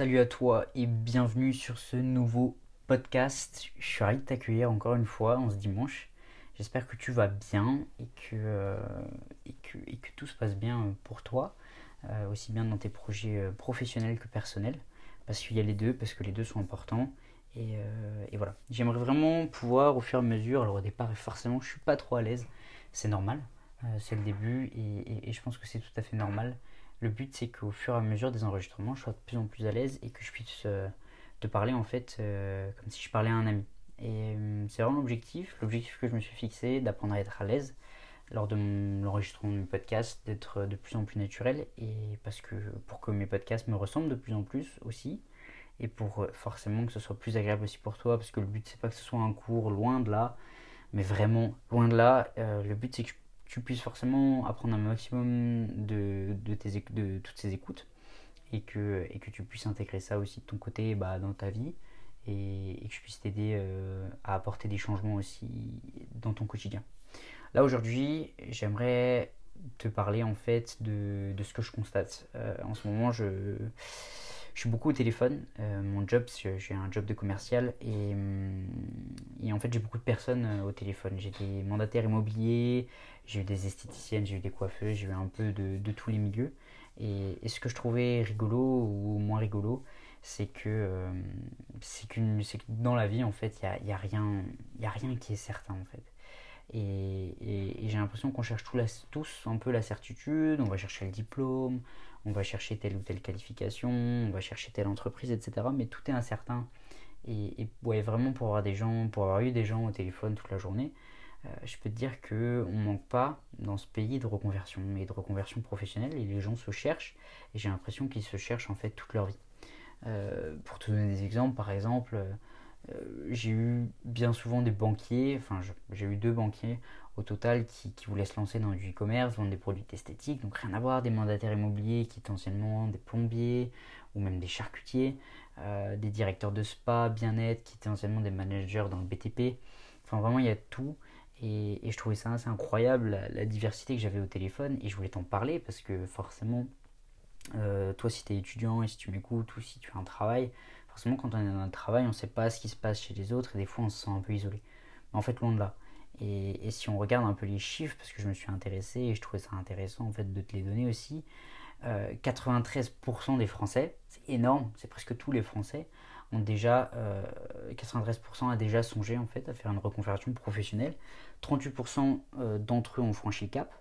Salut à toi et bienvenue sur ce nouveau podcast. Je suis ravi de t'accueillir encore une fois en ce dimanche. J'espère que tu vas bien et que, euh, tout se passe bien pour toi, euh, aussi bien dans tes projets euh, professionnels que personnels, parce qu'il y a les deux, parce que les deux sont importants. Et, voilà, j'aimerais vraiment pouvoir au fur et à mesure, alors au départ forcément je suis pas trop à l'aise, c'est normal, c'est le début et je pense que c'est tout à fait normal le but, c'est qu'au fur et à mesure des enregistrements, je sois de plus en plus à l'aise et que je puisse euh, te parler en fait euh, comme si je parlais à un ami. Et euh, c'est vraiment l'objectif, l'objectif que je me suis fixé, d'apprendre à être à l'aise lors de l'enregistrement de mes podcasts, d'être de plus en plus naturel et parce que pour que mes podcasts me ressemblent de plus en plus aussi et pour forcément que ce soit plus agréable aussi pour toi parce que le but c'est pas que ce soit un cours loin de là mais vraiment loin de là le but c'est que je tu puisses forcément apprendre un maximum de, de, tes, de toutes ces écoutes et que, tu puisses intégrer ça aussi de ton côté bah, dans ta vie et, que je puisse t'aider euh, à apporter des changements aussi dans ton quotidien. Là aujourd'hui, j'aimerais te parler en fait de, de, ce que je constate. Euh, en ce moment, je, je suis beaucoup au téléphone. Euh, mon job, j'ai un job de commercial et, hum, et en fait, j'ai beaucoup de personnes euh, au téléphone. J'ai des mandataires immobiliers, j'ai eu des esthéticiennes, j'ai eu des coiffeuses, j'ai eu un peu de, tous les milieux. Et, ce que je trouvais rigolo ou moins rigolo, c'est que, euh, que dans la vie, en fait, il n'y a, y a, rien, a rien qui est certain, en fait. Et, j'ai l'impression qu'on cherche tous un peu la certitude, on va chercher le diplôme, on va chercher telle ou telle qualification, on va chercher telle entreprise, etc. Mais tout est incertain. Et, ouais, vraiment pour avoir des gens, pour avoir eu des gens au téléphone toute la journée, euh, je peux te dire que on manque pas dans ce pays de reconversion et de reconversion professionnelle. Et les gens se cherchent. Et j'ai l'impression qu'ils se cherchent en fait toute leur vie. Euh, pour te donner des exemples, par exemple, j'ai eu bien souvent des banquiers, enfin j'ai eu deux banquiers au total qui, qui voulaient se lancer dans du e-commerce, vendre des produits esthétiques, donc rien à voir, des mandataires immobiliers qui étaient anciennement des plombiers ou même des charcutiers, euh, des directeurs de spa, bien-être qui étaient anciennement des managers dans le BTP. Enfin vraiment il y a tout et, je trouvais ça assez incroyable la, diversité que j'avais au téléphone et je voulais t'en parler parce que forcément euh, toi si tu es étudiant et si tu m'écoutes ou si tu as un travail, forcément quand on est dans un travail on ne sait pas ce qui se passe chez les autres et des fois on se sent un peu isolé. Mais en fait loin de là. Et, si on regarde un peu les chiffres, parce que je me suis intéressé et je trouvais ça intéressant en fait de te les donner aussi, 93% euh, des Français, c'est énorme, c'est presque tous les Français, ont déjà, 93% euh, a déjà songé en fait à faire une reconversion professionnelle, 38% euh, d'entre eux ont franchi le cap,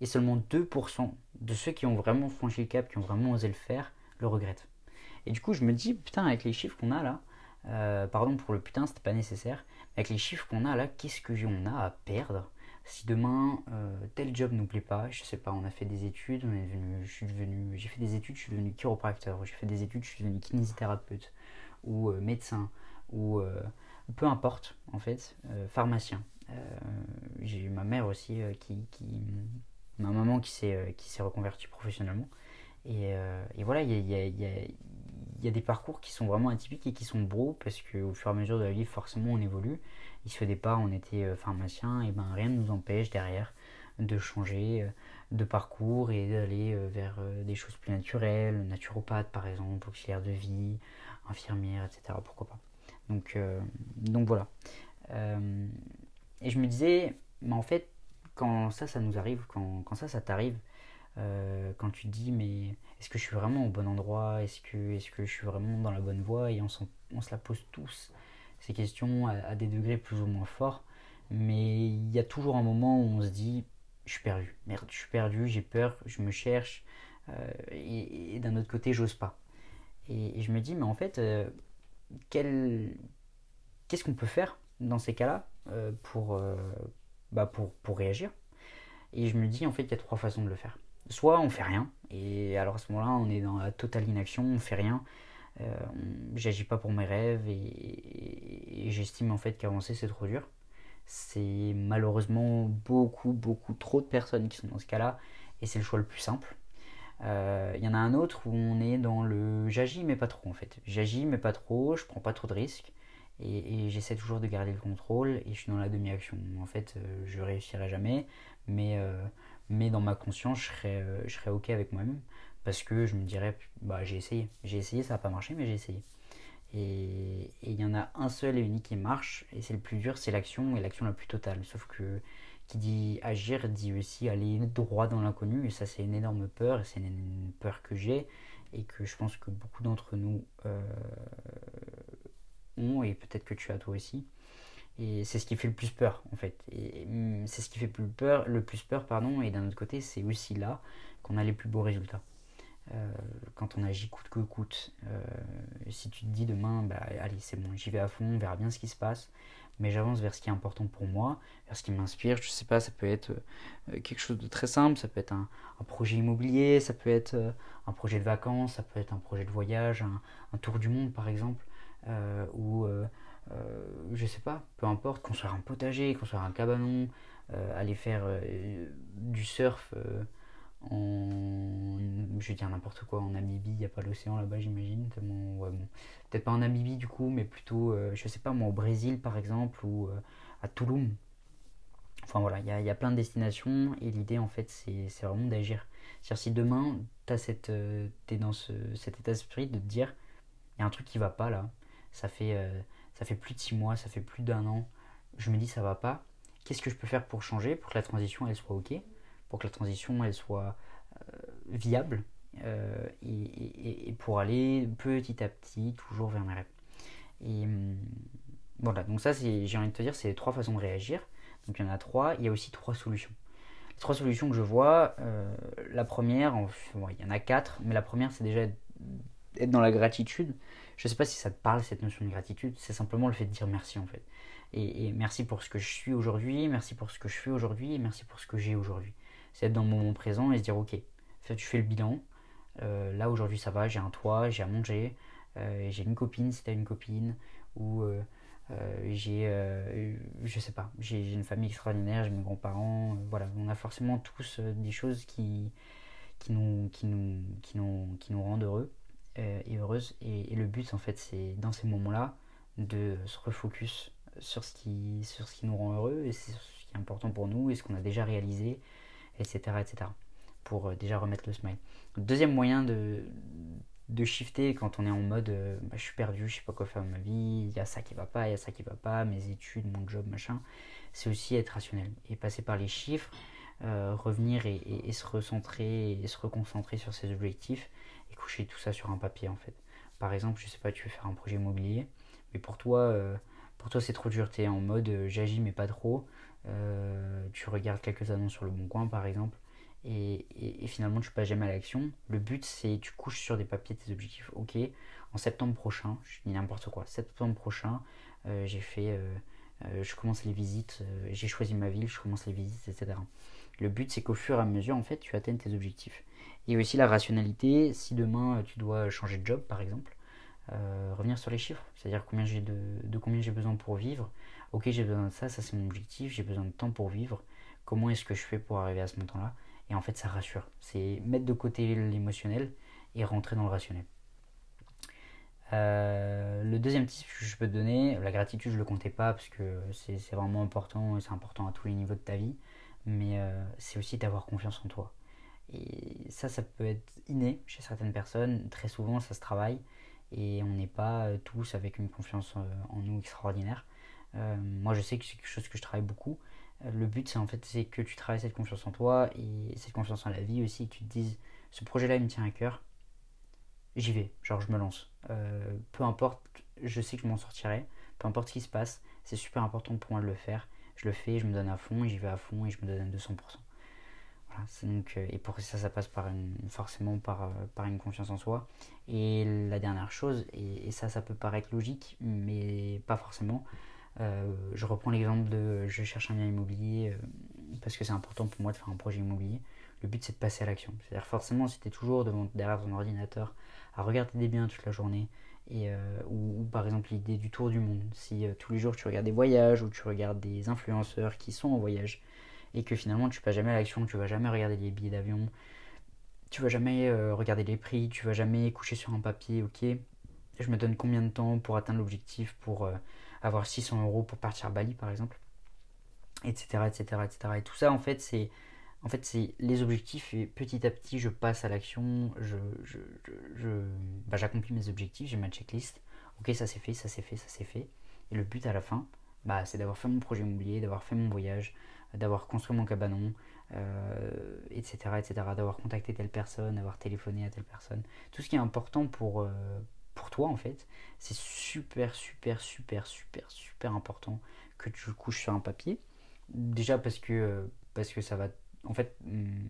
et seulement 2% de ceux qui ont vraiment franchi le cap, qui ont vraiment osé le faire, le regrettent. Et du coup, je me dis, putain, avec les chiffres qu'on a là, pardon pour le putain, c'était pas nécessaire, avec les chiffres qu'on a là, qu'est-ce que on a à perdre? Si demain euh, tel job nous plaît pas, je sais pas, on a fait des études, on est devenu, je suis devenu, j'ai fait des études, je suis devenu chiropracteur, j'ai fait des études, je suis devenu kinésithérapeute ou euh, médecin ou euh, peu importe en fait, pharmacien. j'ai eu ma mère aussi qui, ma maman qui s'est reconvertie professionnellement et, voilà, il y, a, il y a des parcours qui sont vraiment atypiques et qui sont beaux parce qu'au fur et à mesure de la vie, forcément, on évolue. Ici, au départ, on était euh, pharmacien, et ben rien ne nous empêche derrière de changer euh, de parcours et d'aller euh, vers des choses plus naturelles, naturopathe par exemple, auxiliaire de vie, infirmière, etc. Pourquoi pas. Donc, voilà. et je me disais, mais en fait, quand ça, ça nous arrive, quand, quand ça, ça t'arrive, euh, quand tu te dis mais est-ce que je suis vraiment au bon endroit? Est-ce que, est que je suis vraiment dans la bonne voie? Et on, on se la pose tous, ces questions, à, des degrés plus ou moins forts. Mais il y a toujours un moment où on se dit je suis perdu, merde, je suis perdu, j'ai peur, je me cherche. Euh, et, d'un autre côté, j'ose pas. Et, je me dis mais en fait, euh, qu'est-ce qu'on peut faire dans ces cas-là pour, bah pour, pour réagir? Et je me dis en fait, il y a trois façons de le faire soit on fait rien, et alors à ce moment-là, on est dans la totale inaction, on fait rien. Euh, J'agis pas pour mes rêves et, j'estime en fait qu'avancer c'est trop dur. C'est malheureusement beaucoup, beaucoup trop de personnes qui sont dans ce cas-là et c'est le choix le plus simple. Il euh, y en a un autre où on est dans le j'agis mais pas trop en fait. J'agis mais pas trop, je prends pas trop de risques et, j'essaie toujours de garder le contrôle et je suis dans la demi-action. En fait, euh, je réussirai jamais, mais, mais dans ma conscience, je serai, euh, je serai ok avec moi-même parce que je me dirais, bah j'ai essayé, j'ai essayé, ça n'a pas marché, mais j'ai essayé. Et il y en a un seul et unique qui marche, et c'est le plus dur, c'est l'action, et l'action la plus totale. Sauf que qui dit agir dit aussi aller droit dans l'inconnu, et ça c'est une énorme peur, et c'est une peur que j'ai, et que je pense que beaucoup d'entre nous euh, ont, et peut-être que tu as toi aussi. Et c'est ce qui fait le plus peur en fait. Mm, c'est ce qui fait plus peur, le plus peur, pardon, et d'un autre côté, c'est aussi là qu'on a les plus beaux résultats. Euh, quand on agit coûte que coûte. Euh, si tu te dis demain, bah, allez, c'est bon, j'y vais à fond, on verra bien ce qui se passe, mais j'avance vers ce qui est important pour moi, vers ce qui m'inspire. Je sais pas, ça peut être euh, quelque chose de très simple, ça peut être un, projet immobilier, ça peut être un projet de vacances, ça peut être un projet de voyage, un, tour du monde par exemple, ou je sais pas, peu importe, construire un potager, construire un cabanon, aller faire du surf en. Je vais dire n'importe quoi, en Namibie, il n'y a pas l'océan là-bas, j'imagine. Ouais, bon. Peut-être pas en Namibie du coup, mais plutôt, euh, je sais pas moi, au Brésil par exemple, ou euh, à Tulum. Enfin voilà, il y a, plein de destinations, et l'idée en fait, c'est vraiment d'agir. C'est-à-dire, si demain, tu euh, es dans ce, cet état d'esprit de te dire, il y a un truc qui va pas là, ça fait, ça fait plus de six mois, ça fait plus d'un an, je me dis ça va pas, qu'est-ce que je peux faire pour changer, pour que la transition elle soit ok pour que la transition elle soit euh, viable euh, et, pour aller petit à petit toujours vers mes rêves. Et hum, voilà, donc ça c'est, j'ai envie de te dire, c'est trois façons de réagir. Donc il y en a trois, il y a aussi trois solutions. Les trois solutions que je vois, euh, la première, il y en a quatre, mais la première c'est déjà être dans la gratitude. Je ne sais pas si ça te parle cette notion de gratitude, c'est simplement le fait de dire merci en fait. Et, merci pour ce que je suis aujourd'hui, merci pour ce que je fais aujourd'hui, et merci pour ce que j'ai aujourd'hui c'est être dans le moment présent et se dire ok, tu fais le bilan. Euh, là aujourd'hui ça va, j'ai un toit, j'ai à manger, euh, j'ai une copine si tu une copine, ou euh, j'ai, je sais pas, j'ai une famille extraordinaire, j'ai mes grands-parents, voilà, on a forcément tous des choses qui, nous, qui, nous, qui, nous, qui nous rendent heureux et heureuses. Et, et, le but en fait c'est dans ces moments-là de se refocus sur ce, qui, sur ce qui nous rend heureux et c'est ce qui est important pour nous et ce qu'on a déjà réalisé etc. etc. pour euh, déjà remettre le smile. Deuxième moyen de, de shifter quand on est en mode euh, bah, je suis perdu, je sais pas quoi faire de ma vie, il y a ça qui va pas, il y a ça qui va pas, mes études, mon job, machin, c'est aussi être rationnel et passer par les chiffres, euh, revenir et, se recentrer et se reconcentrer sur ses objectifs et coucher tout ça sur un papier en fait. Par exemple, je sais pas, tu veux faire un projet immobilier, mais pour toi, pour toi c'est trop dur, tu es en mode j'agis mais pas trop, euh, tu regardes quelques annonces sur le bon coin par exemple, et, finalement tu passes jamais à l'action. Le but c'est tu couches sur des papiers tes objectifs. Ok, en septembre prochain, je dis n'importe quoi, septembre prochain, euh, j'ai fait, euh, je commence les visites, j'ai choisi ma ville, je commence les visites, etc. Le but c'est qu'au fur et à mesure en fait tu atteignes tes objectifs. Et aussi la rationalité, si demain tu dois changer de job par exemple, revenir sur les chiffres, c'est-à-dire combien j'ai de, de combien j'ai besoin pour vivre, ok j'ai besoin de ça, ça c'est mon objectif, j'ai besoin de temps pour vivre, comment est-ce que je fais pour arriver à ce montant-là? Et en fait ça rassure, c'est mettre de côté l'émotionnel et rentrer dans le rationnel. Euh, le deuxième tip que je peux te donner, la gratitude je le comptais pas parce que c'est vraiment important et c'est important à tous les niveaux de ta vie, mais euh, c'est aussi d'avoir confiance en toi. Et ça, ça peut être inné chez certaines personnes, très souvent ça se travaille et on n'est pas euh, tous avec une confiance en nous extraordinaire. Euh, moi, je sais que c'est quelque chose que je travaille beaucoup. Euh, le but, c'est en fait, que tu travailles cette confiance en toi et cette confiance en la vie aussi. tu te dises, ce projet-là, il me tient à cœur. J'y vais, genre je me lance. Euh, peu importe, je sais que je m'en sortirai. Peu importe ce qui se passe, c'est super important pour moi de le faire. Je le fais, je me donne à fond, j'y vais à fond et je me donne à 200%. Voilà, donc, et pour ça, ça passe par forcément par, par une confiance en soi. Et la dernière chose, et ça, ça peut paraître logique, mais pas forcément, euh, je reprends l'exemple de je cherche un bien immobilier euh, parce que c'est important pour moi de faire un projet immobilier. Le but c'est de passer à l'action. C'est-à-dire forcément si tu es toujours derrière ton ordinateur à regarder des biens toute la journée euh, ou, par exemple l'idée du tour du monde. Si tous les jours tu regardes des voyages ou tu regardes des influenceurs qui sont en voyage et que finalement tu passes jamais à l'action, tu vas jamais regarder les billets d'avion, tu vas jamais regarder les prix, tu vas jamais coucher sur un papier, ok, je me donne combien de temps pour atteindre l'objectif, pour avoir 600 euros pour partir à Bali par exemple, etc., etc., etc. Et tout ça en fait c'est en fait, c'est les objectifs et petit à petit, je passe à l'action, bah, j'accomplis mes objectifs, j'ai ma checklist. Ok, ça c'est fait, ça c'est fait, ça c'est fait. Et le but à la fin, bah, c'est d'avoir fait mon projet immobilier, d'avoir fait mon voyage, d'avoir construit mon cabanon, etc., euh, etc., d'avoir contacté telle personne, d'avoir téléphoné à telle personne. Tout ce qui est important pour, euh, toi, en fait, c'est super, super, super, super, super important que tu le couches sur un papier. Déjà parce que, parce que ça va, en fait, hum,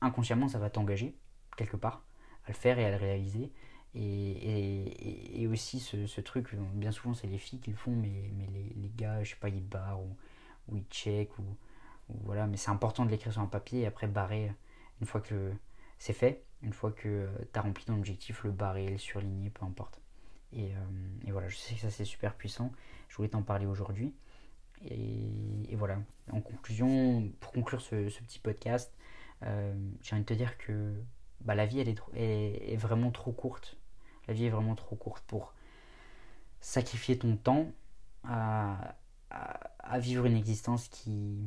inconsciemment, ça va t'engager quelque part à le faire et à le réaliser. Et, aussi ce, truc, bien souvent c'est les filles qui le font, mais, les, gars, je sais pas, ils barrent ou, ils checkent ou, voilà, mais c'est important de l'écrire sur un papier et après barrer une fois que c'est fait, une fois que tu as rempli ton objectif, le barrer, le surligner, peu importe. Euh, et, voilà, je sais que ça c'est super puissant. Je voulais t'en parler aujourd'hui. Et, voilà, en conclusion, pour conclure ce, petit podcast, euh, j'ai envie de te dire que bah, la vie elle est, vraiment trop courte. La vie est vraiment trop courte pour sacrifier ton temps à, vivre une existence qui,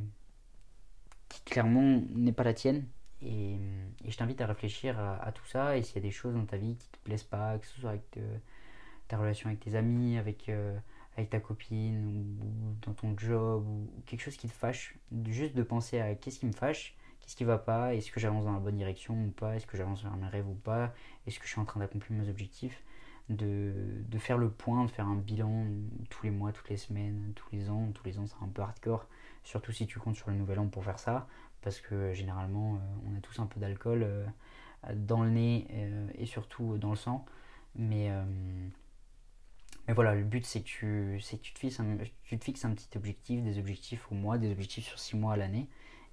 qui clairement n'est pas la tienne. Et, je t'invite à réfléchir à, tout ça. Et s'il y a des choses dans ta vie qui te plaisent pas, que ce soit avec euh, ta relation avec tes amis, avec, euh, avec ta copine, ou, dans ton job, ou, quelque chose qui te fâche, juste de penser à qu'est-ce qui me fâche, qu'est-ce qui va pas, est-ce que j'avance dans la bonne direction ou pas, est-ce que j'avance vers mes rêves ou pas, est-ce que je suis en train d'accomplir mes objectifs. De, de, faire le point, de faire un bilan tous les mois, toutes les semaines, tous les ans. Tous les ans, c'est un peu hardcore surtout si tu comptes sur le nouvel an pour faire ça, parce que généralement euh, on a tous un peu d'alcool euh, dans le nez euh, et surtout dans le sang. Mais, mais voilà, le but c'est que, tu, que tu, te fixes un, tu te fixes un petit objectif, des objectifs au mois, des objectifs sur six mois à l'année,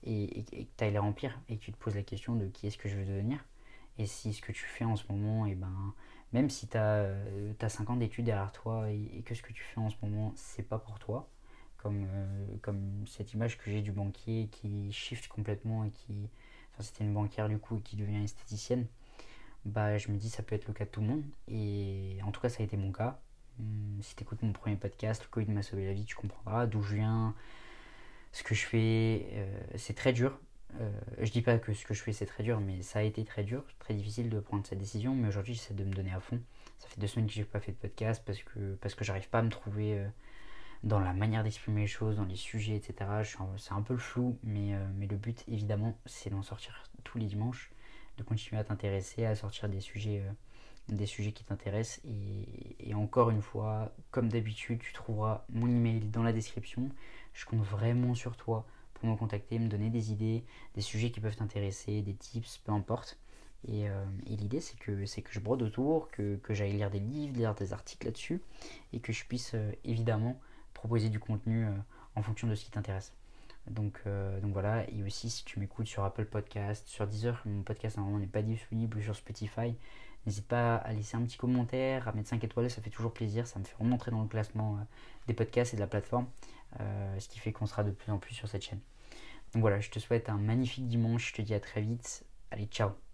et, que tu ailles les remplir, et que tu te poses la question de qui est-ce que je veux devenir. Et si ce que tu fais en ce moment, et eh ben, même si tu as, as 5 ans d'études derrière toi et, et, que ce que tu fais en ce moment, c'est pas pour toi, comme, euh, comme cette image que j'ai du banquier qui shift complètement et qui. Enfin, c'était une banquière du coup et qui devient esthéticienne. Bah, je me dis, ça peut être le cas de tout le monde. Et en tout cas, ça a été mon cas. Hum, si tu écoutes mon premier podcast, le Covid m'a sauvé la vie, tu comprendras d'où je viens, ce que je fais. Euh, c'est très dur. Euh, je dis pas que ce que je fais c'est très dur, mais ça a été très dur, très difficile de prendre cette décision. Mais aujourd'hui, j'essaie de me donner à fond. Ça fait deux semaines que j'ai pas fait de podcast parce que, parce que j'arrive pas à me trouver. Euh, dans la manière d'exprimer les choses, dans les sujets, etc. C'est un peu le flou, mais, euh, mais le but, évidemment, c'est d'en sortir tous les dimanches, de continuer à t'intéresser, à sortir des sujets, des sujets qui t'intéressent. Et, encore une fois, comme d'habitude, tu trouveras mon email dans la description. Je compte vraiment sur toi pour me contacter, me donner des idées, des sujets qui peuvent t'intéresser, des tips, peu importe. Et, euh, l'idée, c'est que, que je brode autour, que, que j'aille lire des livres, lire des articles là-dessus, et que je puisse évidemment proposer du contenu euh, en fonction de ce qui t'intéresse. Donc, euh, donc voilà, et aussi si tu m'écoutes sur Apple Podcast, sur Deezer, mon podcast normalement n'est pas disponible, sur Spotify, n'hésite pas à laisser un petit commentaire, à mettre 5 étoiles, ça fait toujours plaisir, ça me fait remontrer dans le classement euh, des podcasts et de la plateforme, ce qui fait qu'on sera de plus en plus sur cette chaîne. Donc voilà, je te souhaite un magnifique dimanche, je te dis à très vite, allez ciao